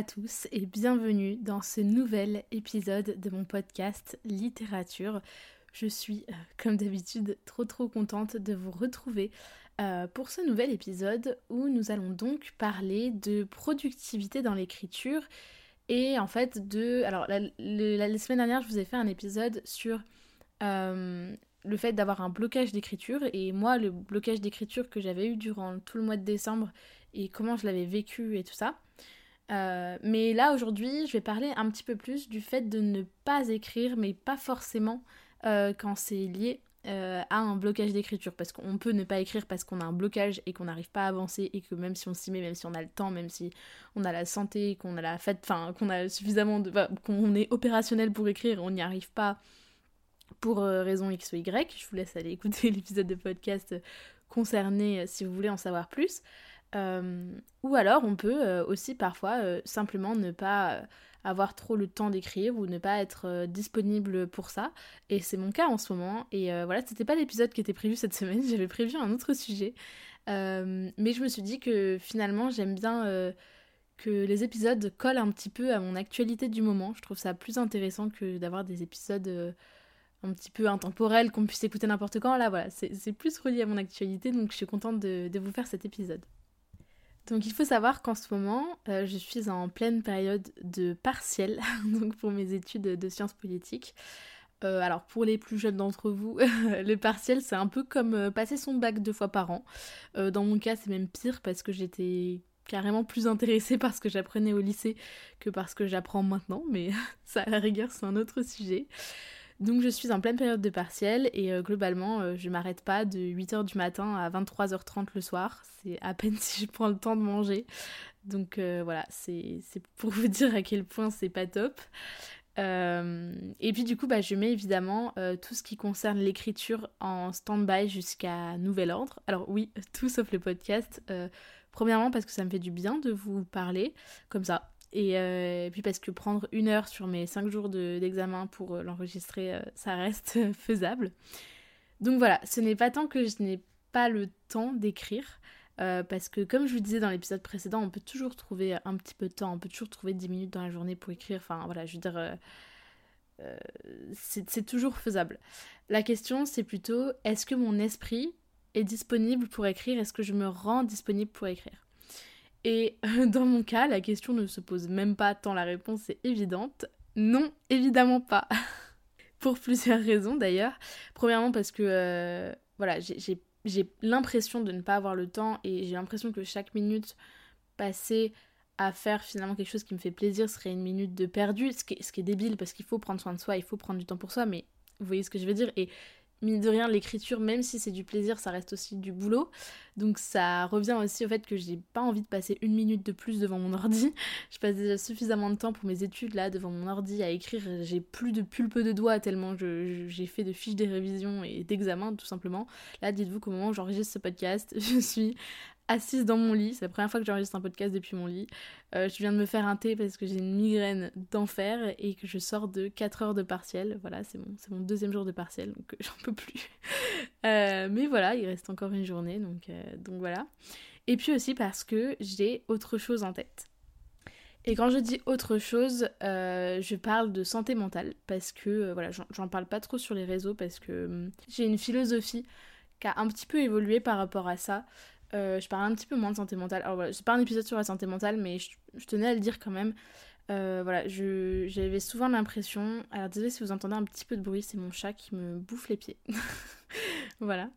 à tous et bienvenue dans ce nouvel épisode de mon podcast Littérature. Je suis, euh, comme d'habitude, trop trop contente de vous retrouver euh, pour ce nouvel épisode où nous allons donc parler de productivité dans l'écriture et en fait de... Alors la, semaine dernière je vous ai fait un épisode sur euh, le fait d'avoir un blocage d'écriture et moi le blocage d'écriture que j'avais eu durant tout le mois de décembre et comment je l'avais vécu et tout ça. Euh, mais là aujourd'hui, je vais parler un petit peu plus du fait de ne pas écrire, mais pas forcément euh, quand c'est lié euh, à un blocage d'écriture. Parce qu'on peut ne pas écrire parce qu'on a un blocage et qu'on n'arrive pas à avancer et que même si on s'y met, même si on a le temps, même si on a la santé, qu'on a la fête, enfin qu'on a suffisamment de, qu'on est opérationnel pour écrire, on n'y arrive pas pour raison X ou Y. Je vous laisse aller écouter l'épisode de podcast concerné si vous voulez en savoir plus. Euh, ou alors on peut euh, aussi parfois euh, simplement ne pas avoir trop le temps d'écrire ou ne pas être disponible pour ça. Et c'est mon cas en ce moment. Et voilà, c'était pas l'épisode qui était prévu cette semaine, j'avais prévu un autre sujet. mais je me suis dit que finalement j'aime bien que les épisodes collent un petit peu à mon actualité du moment. Je trouve ça plus intéressant que d'avoir des épisodes un petit peu intemporels qu'on puisse écouter n'importe quand. Là, voilà, c'est plus relié à mon actualité, donc je suis contente de vous faire cet épisode. Donc il faut savoir qu'en ce moment, euh, je suis en pleine période de partiel, donc pour mes études de sciences politiques. Euh, alors pour les plus jeunes d'entre vous, le partiel c'est un peu comme euh, passer son bac deux fois par an. dans mon cas c'est même pire parce que j'étais carrément plus intéressée par ce que j'apprenais au lycée que par ce que j'apprends maintenant, mais ça à la rigueur c'est un autre sujet. Donc je suis en pleine période de partiel et euh, globalement euh, je m'arrête pas de 8h du matin à 23h30 le soir. C'est à peine si je prends le temps de manger. Donc euh, voilà, c'est pour vous dire à quel point c'est pas top. et puis du coup bah, je mets évidemment tout ce qui concerne l'écriture en stand-by jusqu'à nouvel ordre. Alors oui, tout sauf le podcast. premièrement parce que ça me fait du bien de vous parler comme ça euh, et, puis parce que prendre une heure sur mes cinq jours d'examen pour euh, l'enregistrer, euh, ça reste faisable. Donc voilà, ce n'est pas tant que je n'ai pas le temps d'écrire, parce que comme je vous disais dans l'épisode précédent, on peut toujours trouver un petit peu de temps, on peut toujours trouver 10 minutes dans la journée pour écrire, enfin voilà, je veux dire, c'est toujours faisable. La question c'est plutôt, est-ce que mon esprit est disponible pour écrire, est-ce que je me rends disponible pour écrire? Et dans mon cas, la question ne se pose même pas tant la réponse est évidente. Non, évidemment pas. Pour plusieurs raisons d'ailleurs. Premièrement parce que euh, voilà, j'ai l'impression de ne pas avoir le temps et j'ai l'impression que chaque minute passée à faire finalement quelque chose qui me fait plaisir serait une minute de perdu, ce qui est, débile parce qu'il faut prendre soin de soi, il faut prendre du temps pour soi, mais vous voyez ce que je veux dire. Mine de rien, l'écriture, même si c'est du plaisir, ça reste aussi du boulot. Donc ça revient aussi au fait que j'ai pas envie de passer une minute de plus devant mon ordi. Je passe déjà suffisamment de temps pour mes études là devant mon ordi à écrire. J'ai plus de pulpe de doigts tellement j'ai fait de fiches de révision et d'examens tout simplement. Là, dites-vous qu'au moment où j'enregistre ce podcast, je suis assise dans mon lit. C'est la première fois que j'enregistre un podcast depuis mon lit. Euh, je viens de me faire un thé parce que j'ai une migraine d'enfer et que je sors de 4 heures de partiel. Voilà, c'est mon, deuxième jour de partiel, donc euh, j'en peux plus. Euh, mais voilà, il reste encore une journée, donc, donc voilà. Et puis aussi parce que j'ai autre chose en tête. Et quand je dis autre chose, je parle de santé mentale parce que voilà, j'en parle pas trop sur les réseaux parce que hum, j'ai une philosophie qui a un petit peu évolué par rapport à ça. Euh, je parle un petit peu moins de santé mentale. Alors voilà, c'est pas un épisode sur la santé mentale, mais je, tenais à le dire quand même. Euh, voilà, j'avais souvent l'impression. Alors désolé si vous entendez un petit peu de bruit, c'est mon chat qui me bouffe les pieds. voilà.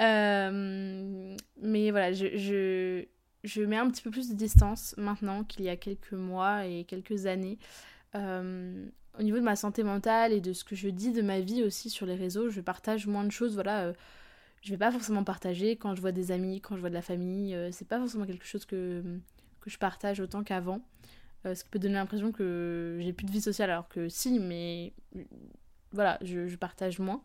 Euh, mais voilà, je, je, je, mets un petit peu plus de distance maintenant qu'il y a quelques mois et quelques années. au niveau de ma santé mentale et de ce que je dis de ma vie aussi sur les réseaux, je partage moins de choses. Voilà je vais pas forcément partager quand je vois des amis, quand je vois de la famille. c'est pas forcément quelque chose que, que je partage autant qu'avant. ce qui peut donner l'impression que j'ai plus de vie sociale, alors que si, mais voilà, je, partage moins.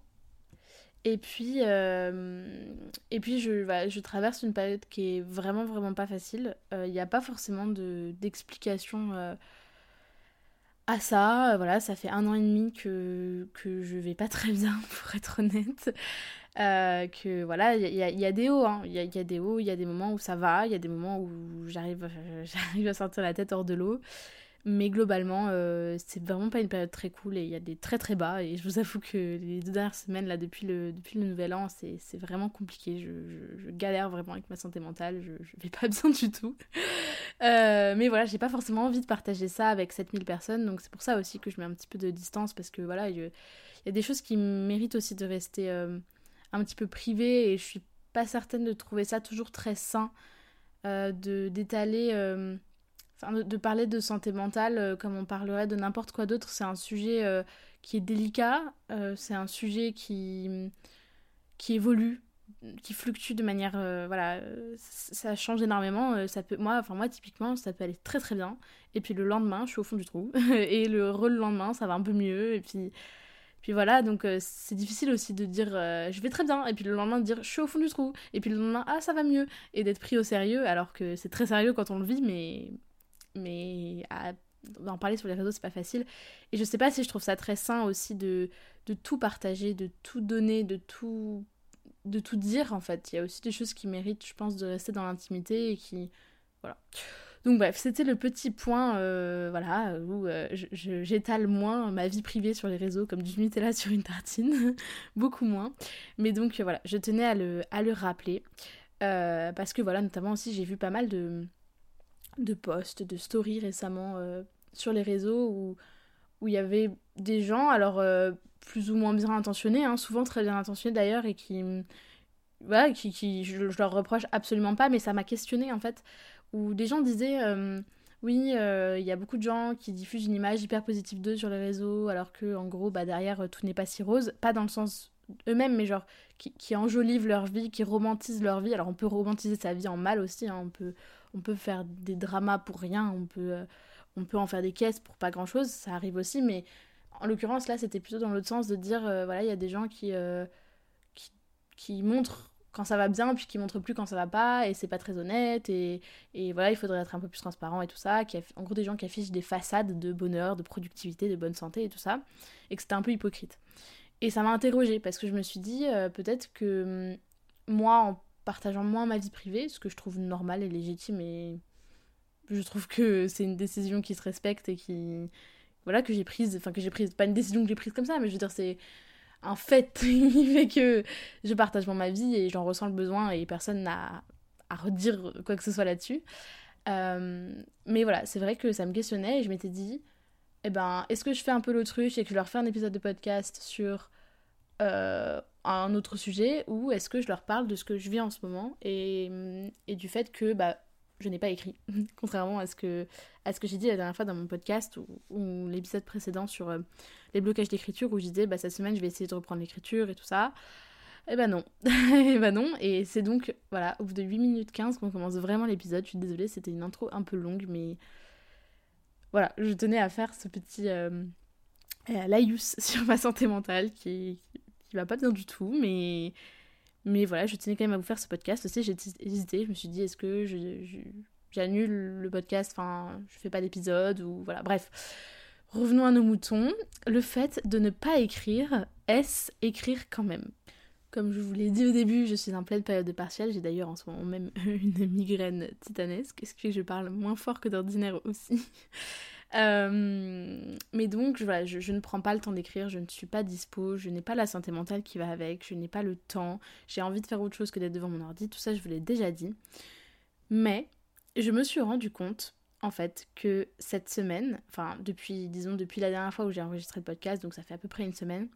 Et puis, euh, et puis je, je traverse une période qui est vraiment, vraiment pas facile. Il euh, n'y a pas forcément d'explication euh, à ça. Voilà, ça fait un an et demi que, que je vais pas très bien, pour être honnête. que voilà, il y a, des hauts, il y, a, des hauts, il y a des moments où ça va, il y a des moments où j'arrive à sortir la tête hors de l'eau. Mais globalement, euh, c'est vraiment pas une période très cool et il y a des très très bas. Et je vous avoue que les deux dernières semaines, là, depuis le, depuis le nouvel an, c'est vraiment compliqué. Je, je, galère vraiment avec ma santé mentale. Je, je vais pas bien du tout. Euh, mais voilà, j'ai pas forcément envie de partager ça avec 7000 personnes. Donc c'est pour ça aussi que je mets un petit peu de distance parce que voilà, il y, a des choses qui méritent aussi de rester euh, un petit peu privées et je suis pas certaine de trouver ça toujours très sain d'étaler De, parler de santé mentale euh, comme on parlerait de n'importe quoi d'autre, c'est un sujet euh, qui est délicat, euh, c'est un sujet qui, qui évolue, qui fluctue de manière. voilà, ça change énormément. ça peut, moi, enfin, moi, typiquement, ça peut aller très très bien. Et puis le lendemain, je suis au fond du trou. et le re le lendemain, ça va un peu mieux. Et puis. Puis voilà, donc c'est difficile aussi de dire je vais très bien, et puis le lendemain de dire je suis au fond du trou, et puis le lendemain ah ça va mieux, et d'être pris au sérieux alors que c'est très sérieux quand on le vit, mais mais d'en parler sur les réseaux, c'est pas facile. Et je sais pas si je trouve ça très sain aussi de, de tout partager, de tout donner, de tout, de tout dire en fait. Il y a aussi des choses qui méritent, je pense, de rester dans l'intimité et qui. Voilà. Donc bref, c'était le petit point euh, voilà, où euh, j'étale moins ma vie privée sur les réseaux comme du Nutella sur une tartine, beaucoup moins. Mais donc voilà, je tenais à le, à le rappeler. Euh, parce que voilà, notamment aussi j'ai vu pas mal de, de posts, de stories récemment euh, sur les réseaux où où il y avait des gens, alors euh, plus ou moins bien intentionnés, hein, souvent très bien intentionnés d'ailleurs, et qui, voilà, qui, qui je, leur reproche absolument pas, mais ça m'a questionné en fait, où des gens disaient, euh, oui, il y a beaucoup de gens qui diffusent une image hyper positive d'eux sur les réseaux, alors que en gros, bah, derrière, tout n'est pas si rose, pas dans le sens eux-mêmes, mais genre qui, qui, enjolivent leur vie, qui romantisent leur vie. Alors on peut romantiser sa vie en mal aussi, hein, on peut on peut faire des dramas pour rien, on peut, euh, on peut en faire des caisses pour pas grand chose, ça arrive aussi, mais en l'occurrence là c'était plutôt dans l'autre sens de dire euh, voilà il y a des gens euh, qui, qui, montrent quand ça va bien puis qui montrent plus quand ça va pas et c'est pas très honnête et, voilà il faudrait être un peu plus transparent et tout ça qui en gros des gens qui affichent des façades de bonheur de productivité de bonne santé et tout ça et que c'était un peu hypocrite. Et ça m'a interrogée parce que je me suis dit peut-être que hum, moi en partageant moins ma vie privée, ce que je trouve normal et légitime et je trouve que c'est une décision qui se respecte et qui voilà que j'ai prise enfin que j'ai prise pas une décision que j'ai prise comme ça mais je veux dire c'est un fait qui fait que je partage moins ma vie et j'en ressens le besoin et personne n'a à redire quoi que ce soit là-dessus. Euh, mais voilà c'est vrai que ça me questionnait et je m'étais dit eh ben est-ce que je fais un peu l'autruche et que je leur fais un épisode de podcast sur euh, un autre sujet ou est-ce que je leur parle de ce que je vis en ce moment et, et du fait que bah, je n'ai pas écrit, contrairement à ce que, que j'ai dit la dernière fois dans mon podcast ou, l'épisode précédent sur euh, les blocages d'écriture où je disais bah, cette semaine je vais essayer de reprendre l'écriture et tout ça. Eh ben non, et eh ben non, et c'est donc, voilà, au bout de 8 minutes 15 qu'on commence vraiment l'épisode. Je suis désolée, c'était une intro un peu longue, mais voilà, je tenais à faire ce petit euh, laïus sur ma santé mentale qui, va pas bien du tout, mais, mais voilà, je tenais quand même à vous faire ce podcast aussi. J'ai hésité, je me suis dit, est-ce que j'annule le podcast, enfin, je fais pas d'épisode, ou voilà, bref. Revenons à nos moutons. Le fait de ne pas écrire, est-ce écrire quand même? Comme je vous l'ai dit au début, je suis en pleine période de partiel. J'ai d'ailleurs en ce moment même une migraine titanesque, ce qui fait que je parle moins fort que d'ordinaire aussi. Euh, mais donc, voilà, je, ne prends pas le temps d'écrire, je ne suis pas dispo, je n'ai pas la santé mentale qui va avec, je n'ai pas le temps, j'ai envie de faire autre chose que d'être devant mon ordi, tout ça je vous l'ai déjà dit. Mais je me suis rendu compte, en fait, que cette semaine, enfin depuis, disons, depuis la dernière fois où j'ai enregistré le podcast, donc ça fait à peu près une semaine,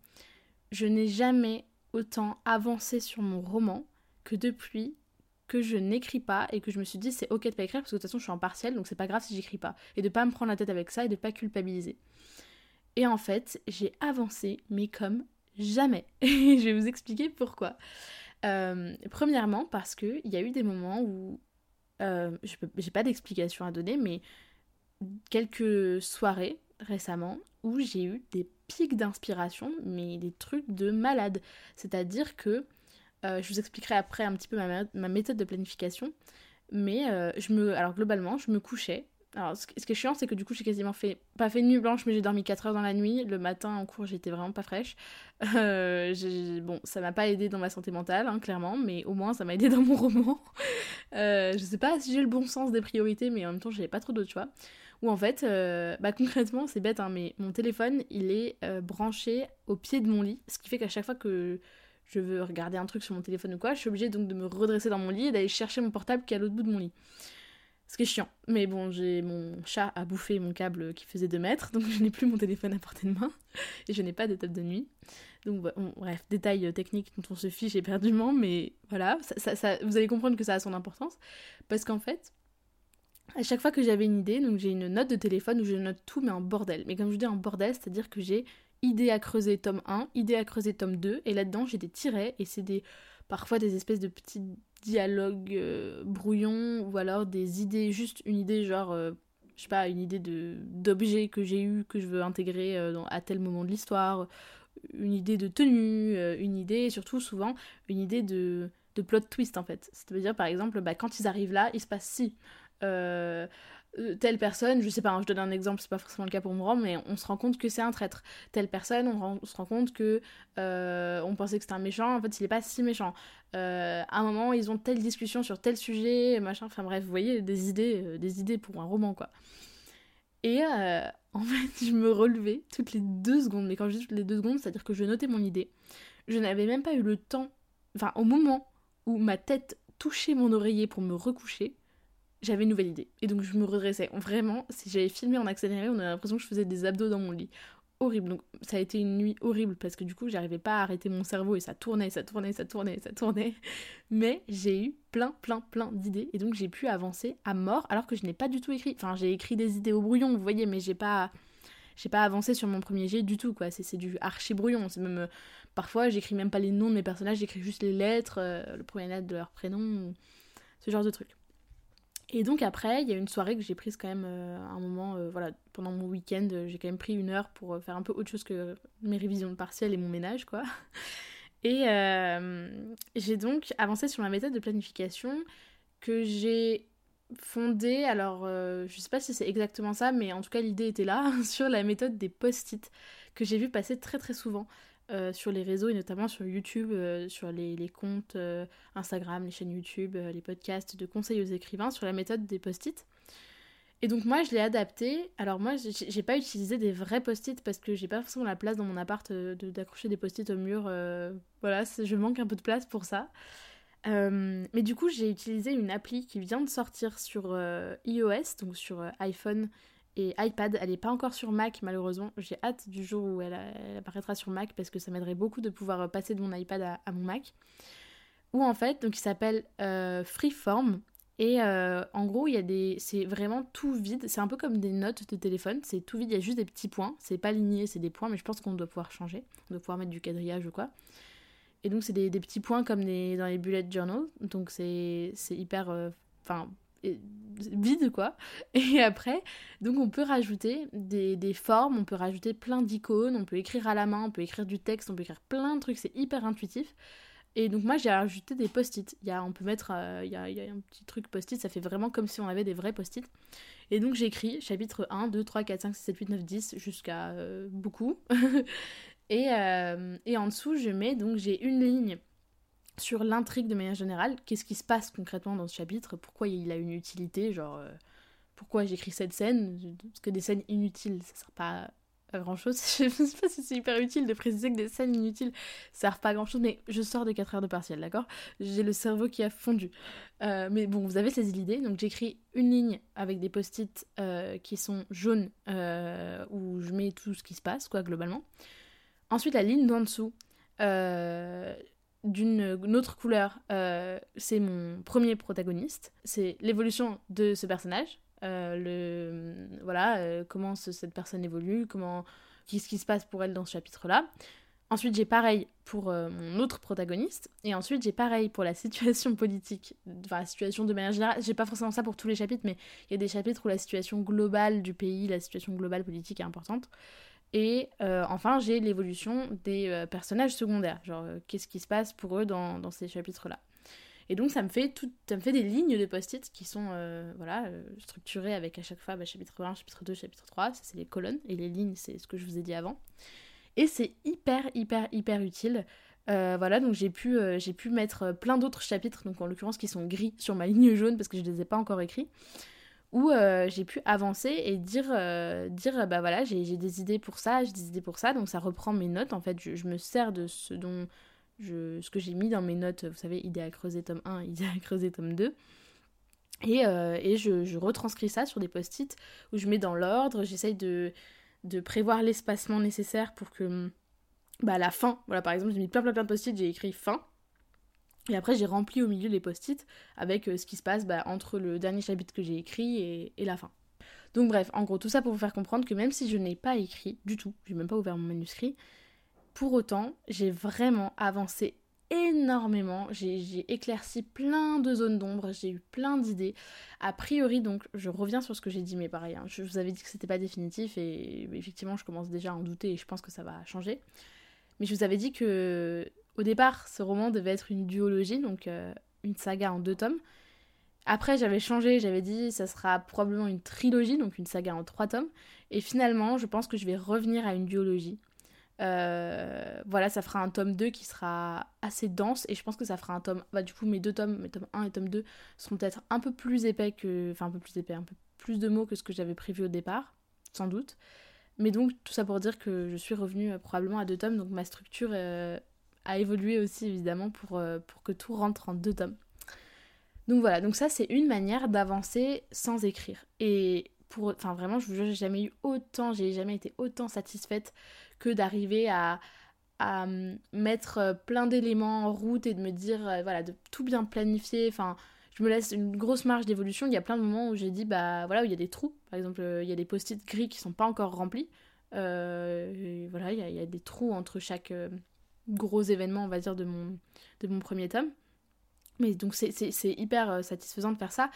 je n'ai jamais autant avancé sur mon roman que depuis que je n'écris pas et que je me suis dit c'est ok de pas écrire parce que de toute façon je suis en partiel donc c'est pas grave si j'écris pas et de pas me prendre la tête avec ça et de pas culpabiliser. Et en fait j'ai avancé mais comme jamais. Et je vais vous expliquer pourquoi. premièrement, parce qu'il y a eu des moments où. je j'ai pas d'explication à donner, mais quelques soirées récemment où j'ai eu des pics d'inspiration, mais des trucs de malade. C'est-à-dire que, je vous expliquerai après un petit peu ma, méthode de planification, mais je me, alors globalement, je me couchais alors, ce qui est chiant, c'est que du coup, j'ai quasiment fait, pas fait nuit blanche, mais j'ai dormi 4 heures dans la nuit. Le matin, en cours, j'étais vraiment pas fraîche. Euh, bon, ça m'a pas aidé dans ma santé mentale, hein, clairement, mais au moins, ça m'a aidé dans mon roman. Euh, je sais pas si j'ai le bon sens des priorités, mais en même temps, j'avais pas trop d'autres choix. Ou en fait, euh, bah concrètement, c'est bête, hein, mais mon téléphone, il est branché au pied de mon lit, ce qui fait qu'à chaque fois que je veux regarder un truc sur mon téléphone ou quoi, je suis obligée donc de me redresser dans mon lit et d'aller chercher mon portable qui est à l'autre bout de mon lit. Ce qui est chiant. Mais bon, j'ai mon chat a bouffé mon câble qui faisait 2 mètres, donc je n'ai plus mon téléphone à portée de main. Et je n'ai pas de table de nuit. Donc bref, détail euh, technique dont on se fiche éperdument, mais voilà, vous allez comprendre que ça a son importance. Parce qu'en fait, à chaque fois que j'avais une idée, donc j'ai une note de téléphone où je note tout, mais en bordel. Mais comme je dis en bordel, c'est-à-dire que j'ai idée à creuser tome 1, idée à creuser tome 2, et là-dedans j'ai des tirets, et c'est des parfois des espèces de petits dialogues euh, brouillons ou alors des idées, juste une idée genre, euh, je sais pas, une idée d'objet que j'ai eu, que je veux intégrer euh, à tel moment de l'histoire, une idée de tenue, une idée, surtout souvent, une idée de, de plot twist en fait. C'est-à-dire par exemple, bah, quand ils arrivent là, il se passe si. Euh, telle personne, je sais pas, hein, je donne un exemple, c'est pas forcément le cas pour moi, mais on se rend compte que c'est un traître. Telle personne, on, se rend compte que euh, on pensait que c'était un méchant, en fait il est pas si méchant. Euh, à un moment, ils ont telle discussion sur tel sujet, machin, enfin bref, vous voyez, des idées, des idées pour un roman quoi. Et en fait, je me relevais toutes les deux secondes, mais quand je dis toutes les deux secondes, c'est-à-dire que je notais mon idée. Je n'avais même pas eu le temps, enfin au moment où ma tête touchait mon oreiller pour me recoucher, j'avais une nouvelle idée. Et donc je me redressais. Vraiment, si j'avais filmé en accéléré, on a l'impression que je faisais des abdos dans mon lit. Horrible. Donc ça a été une nuit horrible parce que du coup, j'arrivais pas à arrêter mon cerveau et ça tournait, ça tournait, ça tournait, ça tournait. Mais j'ai eu plein, plein, plein d'idées et donc j'ai pu avancer à mort alors que je n'ai pas du tout écrit. Enfin, j'ai écrit des idées au brouillon, vous voyez, mais j'ai pas j'ai pas avancé sur mon premier jet du tout quoi c'est du archi brouillon c'est même parfois j'écris même pas les noms de mes personnages j'écris juste les lettres euh, le premier lettre de leur prénom ce genre de trucs et donc après, il y a une soirée que j'ai prise quand même euh, un moment, euh, voilà, pendant mon week-end, euh, j'ai quand même pris une heure pour faire un peu autre chose que mes révisions de partiel et mon ménage, quoi. Et j'ai donc avancé sur ma méthode de planification que j'ai fondée, alors je sais pas si c'est exactement ça, mais en tout cas l'idée était là, sur la méthode des post-it, que j'ai vu passer très très souvent. Euh, sur les réseaux et notamment sur YouTube, euh, sur les, comptes euh, Instagram, les chaînes YouTube, les podcasts de conseils aux écrivains sur la méthode des post-it. Et donc moi je l'ai adapté. Alors moi j'ai pas utilisé des vrais post-it parce que j'ai pas forcément la place dans mon appart d'accrocher des post-it au mur. voilà, je manque un peu de place pour ça. mais du coup j'ai utilisé une appli qui vient de sortir sur iOS, donc sur iPhone et iPad. Elle n'est pas encore sur Mac malheureusement. J'ai hâte du jour où elle, apparaîtra sur Mac parce que ça m'aiderait beaucoup de pouvoir euh, passer de mon iPad à, mon Mac. Ou en fait, donc il s'appelle euh, Freeform. Et euh, en gros, il y a des, c'est vraiment tout vide. C'est un peu comme des notes de téléphone. C'est tout vide. Il y a juste des petits points. C'est pas ligné, c'est des points. Mais je pense qu'on doit pouvoir changer. On doit pouvoir mettre du quadrillage ou quoi. Et donc c'est des, petits points comme dans les bullet journals. Donc c'est hyper, enfin vide quoi. Et après, donc on peut rajouter des, formes, on peut rajouter plein d'icônes, on peut écrire à la main, on peut écrire du texte, on peut écrire plein de trucs, c'est hyper intuitif. Et donc moi j'ai rajouté des post-it. Il y a, on peut mettre, euh, il, y a, il, y a, un petit truc post-it, ça fait vraiment comme si on avait des vrais post-it. Et donc j'écris chapitre 1, 2, 3, 4, 5, 6, 7, 8, 9, 10 jusqu'à euh, beaucoup. et, euh, et en dessous je mets, donc j'ai une ligne sur l'intrigue de manière générale, qu'est-ce qui se passe concrètement dans ce chapitre, pourquoi il a une utilité, genre euh, pourquoi j'écris cette scène, parce que des scènes inutiles, ça sert pas à grand chose. Je sais pas si c'est hyper utile de préciser que des scènes inutiles servent pas à grand chose, mais je sors de 4 heures de partiel, d'accord? J'ai le cerveau qui a fondu. Euh, mais bon, vous avez saisi l'idée, donc j'écris une ligne avec des post-it euh, qui sont jaunes, où je mets tout ce qui se passe, quoi, globalement. Ensuite, la ligne d'en dessous, d'une autre couleur, euh, c'est mon premier protagoniste. C'est l'évolution de ce personnage. Euh, le, voilà, euh, comment cette personne évolue, comment, qu'est-ce qui se passe pour elle dans ce chapitre-là. Ensuite, j'ai pareil pour mon autre protagoniste. Et ensuite, j'ai pareil pour la situation politique. Enfin, la situation de manière générale. J'ai pas forcément ça pour tous les chapitres, mais il y a des chapitres où la situation globale du pays, la situation globale politique est importante. Et euh, enfin, j'ai l'évolution des euh, personnages secondaires. Genre, qu'est-ce qui se passe pour eux dans, ces chapitres-là. Et donc, ça me fait, tout, ça me fait des lignes de post-it qui sont voilà, structurées avec à chaque fois bah, chapitre 1, chapitre 2, chapitre 3. Ça, c'est les colonnes. Et les lignes, c'est ce que je vous ai dit avant. Et c'est hyper, hyper, hyper utile. Euh, voilà, donc j'ai pu, euh, j'ai pu mettre plein d'autres chapitres, donc en l'occurrence qui sont gris sur ma ligne jaune parce que je ne les ai pas encore écrits, où euh, j'ai pu avancer et dire, dire bah voilà, j'ai des idées pour ça, j'ai des idées pour ça, donc ça reprend mes notes. En fait, je, me sers de ce dont je, ce que j'ai mis dans mes notes, vous savez, idée à creuser tome 1, idée à creuser tome 2. Et, et je, je, retranscris ça sur des post-it où je mets dans l'ordre, j'essaye de, de prévoir l'espacement nécessaire pour que bah, la fin, voilà par exemple j'ai mis plein plein plein de post-it, j'ai écrit fin, et après j'ai rempli au milieu les post-it avec euh, ce qui se passe bah, entre le dernier chapitre que j'ai écrit et, la fin. Donc bref, en gros tout ça pour vous faire comprendre que même si je n'ai pas écrit du tout, j'ai même pas ouvert mon manuscrit, pour autant j'ai vraiment avancé énormément. J'ai éclairci plein de zones d'ombre, j'ai eu plein d'idées. A priori, donc, je reviens sur ce que j'ai dit, mais pareil, hein, je vous avais dit que c'était pas définitif et effectivement, je commence déjà à en douter et je pense que ça va changer. Mais je vous avais dit que, au départ, ce roman devait être une duologie, donc euh, une saga en deux tomes. Après, j'avais changé, j'avais dit ça sera probablement une trilogie, donc une saga en trois tomes. Et finalement, je pense que je vais revenir à une duologie. Euh, voilà, ça fera un tome 2 qui sera assez dense et je pense que ça fera un tome. Bah, du coup, mes deux tomes, mes tomes 1 et tome 2 seront peut-être un peu plus épais que. Enfin, un peu plus épais, un peu plus de mots que ce que j'avais prévu au départ, sans doute. Mais donc, tout ça pour dire que je suis revenue euh, probablement à deux tomes, donc ma structure euh, a évolué aussi évidemment pour, pour que tout rentre en deux tomes. Donc voilà, donc ça c'est une manière d'avancer sans écrire. Et pour, enfin vraiment, je vous jure, j'ai jamais eu autant, j'ai jamais été autant satisfaite que d'arriver à, à mettre euh, plein d'éléments en route et de me dire, euh, voilà, de tout bien planifier. Enfin, je me laisse une grosse marge d'évolution. Il y a plein de moments où j'ai dit, bah voilà, où il y a des trous. Par exemple, euh, il y a des post-it gris qui sont pas encore remplis. voilà, il y, a, des trous entre chaque gros événement, on va dire, de mon, de mon premier tome. Mais donc c'est hyper satisfaisant de faire ça.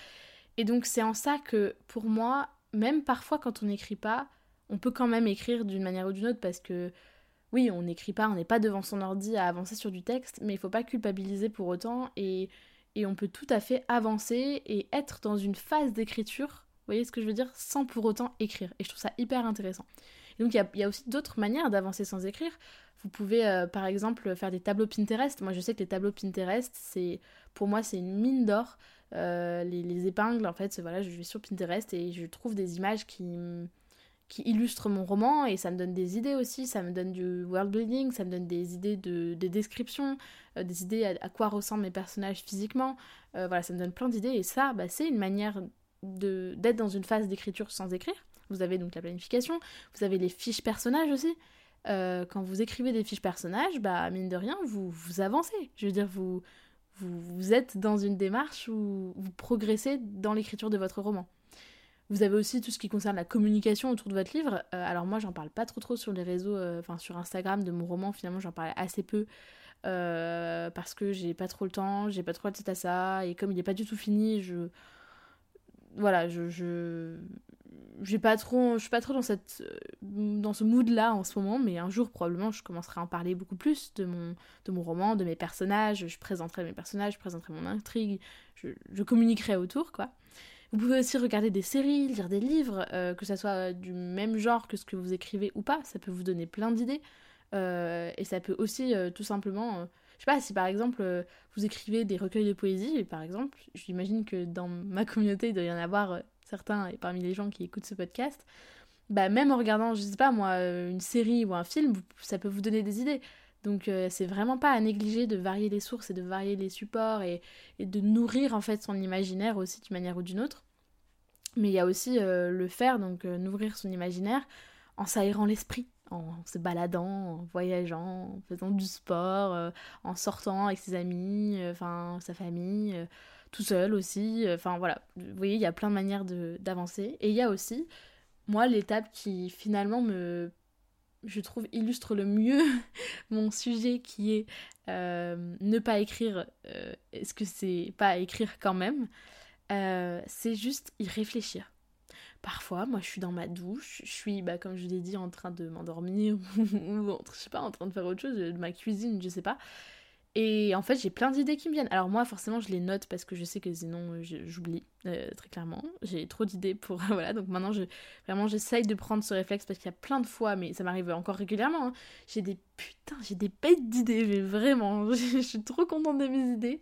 Et donc c'est en ça que pour moi, même parfois quand on n'écrit pas, on peut quand même écrire d'une manière ou d'une autre parce que oui, on n'écrit pas, on n'est pas devant son ordi à avancer sur du texte, mais il faut pas culpabiliser pour autant et, et on peut tout à fait avancer et être dans une phase d'écriture, vous voyez ce que je veux dire, sans pour autant écrire. Et je trouve ça hyper intéressant. Donc il y, a, aussi d'autres manières d'avancer sans écrire. Vous pouvez euh, par exemple faire des tableaux Pinterest. Moi je sais que les tableaux Pinterest, c'est pour moi c'est une mine d'or. Euh, les, les, épingles, en fait, voilà, je vais sur Pinterest et je trouve des images qui qui illustre mon roman et ça me donne des idées aussi, ça me donne du world building, ça me donne des idées de, description, euh, des idées à, quoi ressemblent mes personnages physiquement. Voilà, ça me donne plein d'idées et ça, bah, c'est une manière d'être dans une phase d'écriture sans écrire. Vous avez donc la planification, vous avez les fiches personnages aussi. Euh, quand vous écrivez des fiches personnages, bah mine de rien, vous, vous avancez. Je veux dire, vous, vous, êtes dans une démarche où vous progressez dans l'écriture de votre roman. Vous avez aussi tout ce qui concerne la communication autour de votre livre. Euh, alors moi, j'en parle pas trop trop sur les réseaux, euh, enfin sur Instagram de mon roman. Finalement, j'en parle assez peu parce que j'ai pas trop le temps, j'ai pas trop la tête à ça. Et comme il est pas du tout fini, je voilà, je j'ai pas trop je suis pas trop dans cette dans ce mood là en ce moment mais un jour probablement je commencerai à en parler beaucoup plus de mon de mon roman de mes personnages. Je présenterai mes personnages je présenterai mon intrigue. Je, communiquerai autour quoi. Vous pouvez aussi regarder des séries, lire des livres, euh, que ça soit du même genre que ce que vous écrivez ou pas, ça peut vous donner plein d'idées. Euh, et ça peut aussi euh, tout simplement... je sais pas, si par exemple vous écrivez des recueils de poésie, par exemple, j'imagine que dans ma communauté il doit y en avoir certains et parmi les gens qui écoutent ce podcast, bah même en regardant, je sais pas moi, une série ou un film, ça peut vous donner des idées. Donc c'est vraiment pas à négliger de varier les sources et de varier les supports et, de nourrir en fait son imaginaire aussi d'une manière ou d'une autre. Mais il y a aussi euh, le faire, donc euh, nourrir son imaginaire en s'aérant l'esprit, en se baladant, en voyageant, en faisant du sport, euh, en sortant avec ses amis, enfin sa famille, tout seul aussi. Enfin voilà, vous voyez, il y a plein de manières d'avancer. Et il y a aussi, moi, l'étape qui finalement me je trouve, illustre le mieux mon sujet qui est euh, ne pas écrire, euh, est-ce que c'est pas écrire quand même euh, C'est juste y réfléchir. Parfois, moi, je suis dans ma douche, je suis, bah, comme je l'ai dit, en train de m'endormir ou, je sais pas, en train de faire autre chose, de ma cuisine, je sais pas. Et en fait, j'ai plein d'idées qui me viennent. Alors moi, forcément, je les note parce que je sais que sinon, euh, j'oublie, euh, très clairement. J'ai trop d'idées pour... voilà, donc maintenant, je, vraiment, j'essaye de prendre ce réflexe parce qu'il y a plein de fois, mais ça m'arrive encore régulièrement. Hein. J'ai des... Putain, j'ai des bêtes d'idées, mais vraiment. je suis trop contente de mes idées.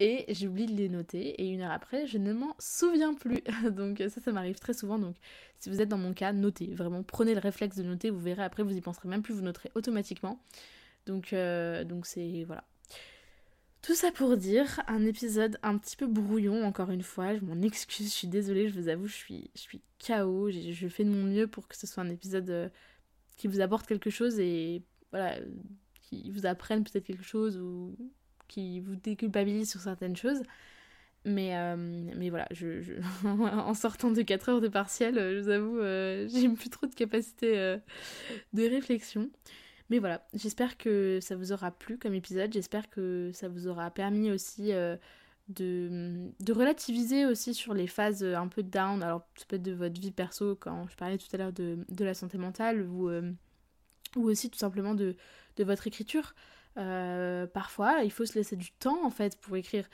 Et j'oublie de les noter. Et une heure après, je ne m'en souviens plus. donc ça, ça m'arrive très souvent. Donc si vous êtes dans mon cas, notez. Vraiment, prenez le réflexe de noter. Vous verrez après, vous y penserez même plus, vous noterez automatiquement. Donc euh, donc c'est... Voilà tout ça pour dire, un épisode un petit peu brouillon encore une fois, je m'en excuse, je suis désolée, je vous avoue, je suis, je suis KO, je fais de mon mieux pour que ce soit un épisode euh, qui vous apporte quelque chose et voilà, qui vous apprenne peut-être quelque chose ou qui vous déculpabilise sur certaines choses. Mais, euh, voilà, je, en sortant de 4 heures de partiel, je vous avoue, euh, j'ai plus trop de capacité de réflexion. Mais voilà, j'espère que ça vous aura plu comme épisode, j'espère que ça vous aura permis aussi euh, de, de, relativiser aussi sur les phases un peu down, alors ça peut être de votre vie perso, quand je parlais tout à l'heure de, de, la santé mentale, ou, euh, ou aussi tout simplement de, de votre écriture. Euh, parfois, il faut se laisser du temps en fait pour écrire.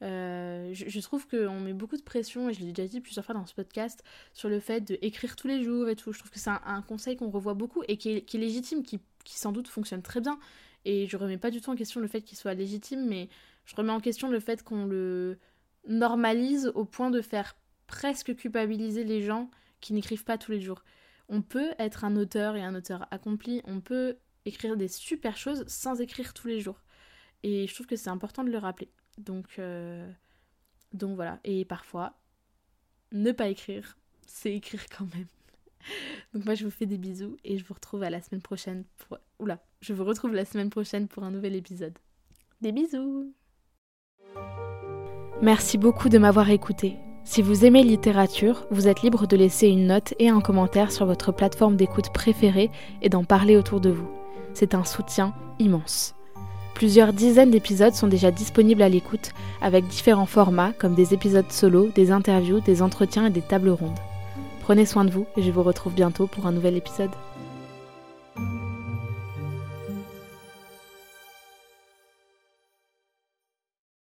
je, je, trouve qu'on met beaucoup de pression, et je l'ai déjà dit plusieurs fois dans ce podcast, sur le fait d'écrire tous les jours et tout. Je trouve que c'est un, un, conseil qu'on revoit beaucoup et qui est, qui est légitime, qui qui sans doute fonctionne très bien. Et je remets pas du tout en question le fait qu'il soit légitime, mais je remets en question le fait qu'on le normalise au point de faire presque culpabiliser les gens qui n'écrivent pas tous les jours. On peut être un auteur et un auteur accompli, on peut écrire des super choses sans écrire tous les jours. Et je trouve que c'est important de le rappeler. Donc, euh, donc voilà. Et parfois, ne pas écrire, c'est écrire quand même. Donc moi je vous fais des bisous et je vous retrouve à la semaine prochaine pour... Je vous retrouve la semaine prochaine pour un nouvel épisode. Des bisous Merci beaucoup de m'avoir écouté. Si vous aimez littérature, vous êtes libre de laisser une note et un commentaire sur votre plateforme d'écoute préférée et d'en parler autour de vous. C'est un soutien immense. Plusieurs dizaines d'épisodes sont déjà disponibles à l'écoute, avec différents formats comme des épisodes solo, des interviews, des entretiens et des tables rondes. Prenez soin de vous et je vous retrouve bientôt pour un nouvel épisode.